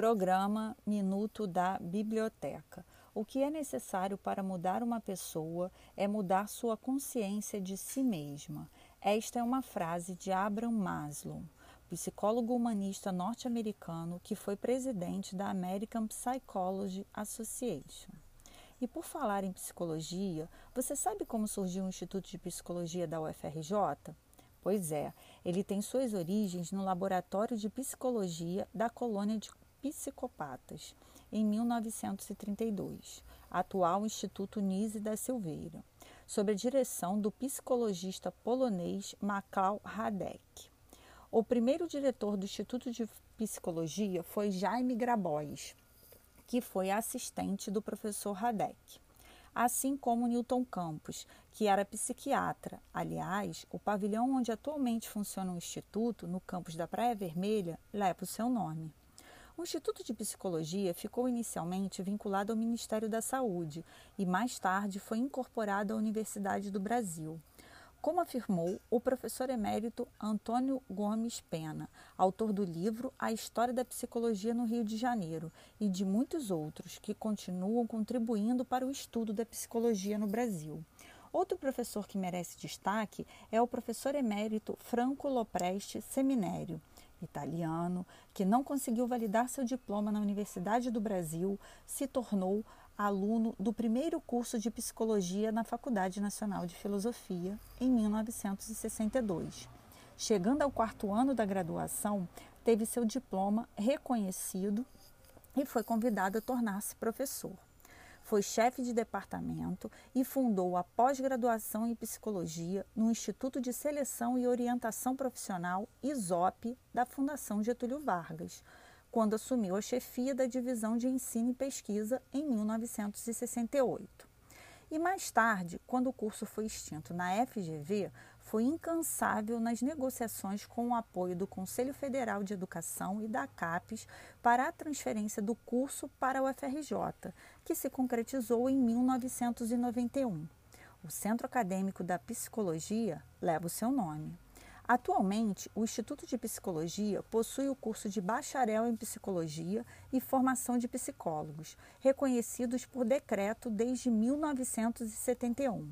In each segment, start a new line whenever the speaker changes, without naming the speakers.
Programa Minuto da Biblioteca. O que é necessário para mudar uma pessoa é mudar sua consciência de si mesma. Esta é uma frase de Abraham Maslow, psicólogo humanista norte-americano que foi presidente da American Psychology Association. E por falar em psicologia, você sabe como surgiu o Instituto de Psicologia da UFRJ? Pois é, ele tem suas origens no Laboratório de Psicologia da Colônia de Psicopatas, em 1932, atual Instituto Nise da Silveira, sob a direção do psicologista polonês Makał Radek. O primeiro diretor do Instituto de Psicologia foi Jaime Grabois, que foi assistente do professor Radek assim como Newton Campos, que era psiquiatra. Aliás, o pavilhão onde atualmente funciona o Instituto, no campus da Praia Vermelha, leva o seu nome. O Instituto de Psicologia ficou inicialmente vinculado ao Ministério da Saúde e mais tarde foi incorporado à Universidade do Brasil. Como afirmou o professor emérito Antônio Gomes Pena, autor do livro A História da Psicologia no Rio de Janeiro e de muitos outros que continuam contribuindo para o estudo da psicologia no Brasil. Outro professor que merece destaque é o professor emérito Franco Lopreste Seminério, italiano, que não conseguiu validar seu diploma na Universidade do Brasil, se tornou aluno do primeiro curso de psicologia na Faculdade Nacional de Filosofia em 1962. Chegando ao quarto ano da graduação, teve seu diploma reconhecido e foi convidado a tornar-se professor. Foi chefe de departamento e fundou a pós-graduação em psicologia no Instituto de Seleção e Orientação Profissional ISOP da Fundação Getúlio Vargas, quando assumiu a chefia da divisão de ensino e pesquisa em 1968. E mais tarde, quando o curso foi extinto na FGV, foi incansável nas negociações com o apoio do Conselho Federal de Educação e da CAPES para a transferência do curso para o FRJ, que se concretizou em 1991. O Centro Acadêmico da Psicologia leva o seu nome. Atualmente, o Instituto de Psicologia possui o curso de bacharel em psicologia e formação de psicólogos, reconhecidos por decreto desde 1971,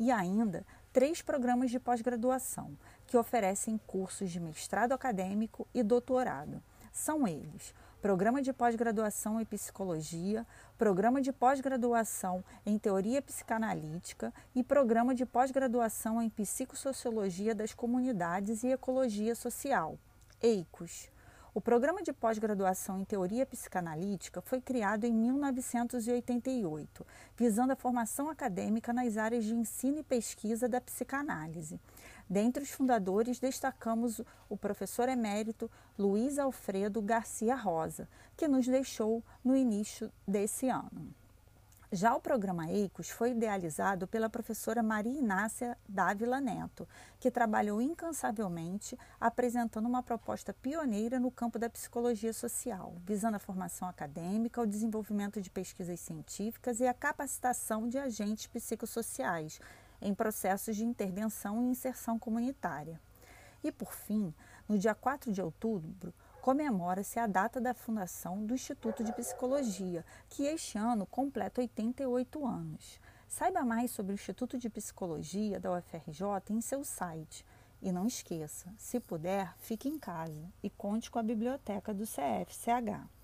e ainda três programas de pós-graduação, que oferecem cursos de mestrado acadêmico e doutorado. São eles: Programa de Pós-Graduação em Psicologia, Programa de Pós-Graduação em Teoria Psicanalítica e Programa de Pós-Graduação em Psicossociologia das Comunidades e Ecologia Social, EICOS. O Programa de Pós-Graduação em Teoria Psicanalítica foi criado em 1988, visando a formação acadêmica nas áreas de ensino e pesquisa da psicanálise. Dentre os fundadores, destacamos o professor emérito Luiz Alfredo Garcia Rosa, que nos deixou no início desse ano. Já o programa EICOS foi idealizado pela professora Maria Inácia Dávila Neto, que trabalhou incansavelmente apresentando uma proposta pioneira no campo da psicologia social, visando a formação acadêmica, o desenvolvimento de pesquisas científicas e a capacitação de agentes psicossociais, em processos de intervenção e inserção comunitária. E, por fim, no dia 4 de outubro, comemora-se a data da fundação do Instituto de Psicologia, que este ano completa 88 anos. Saiba mais sobre o Instituto de Psicologia da UFRJ em seu site. E não esqueça, se puder, fique em casa e conte com a biblioteca do CFCH.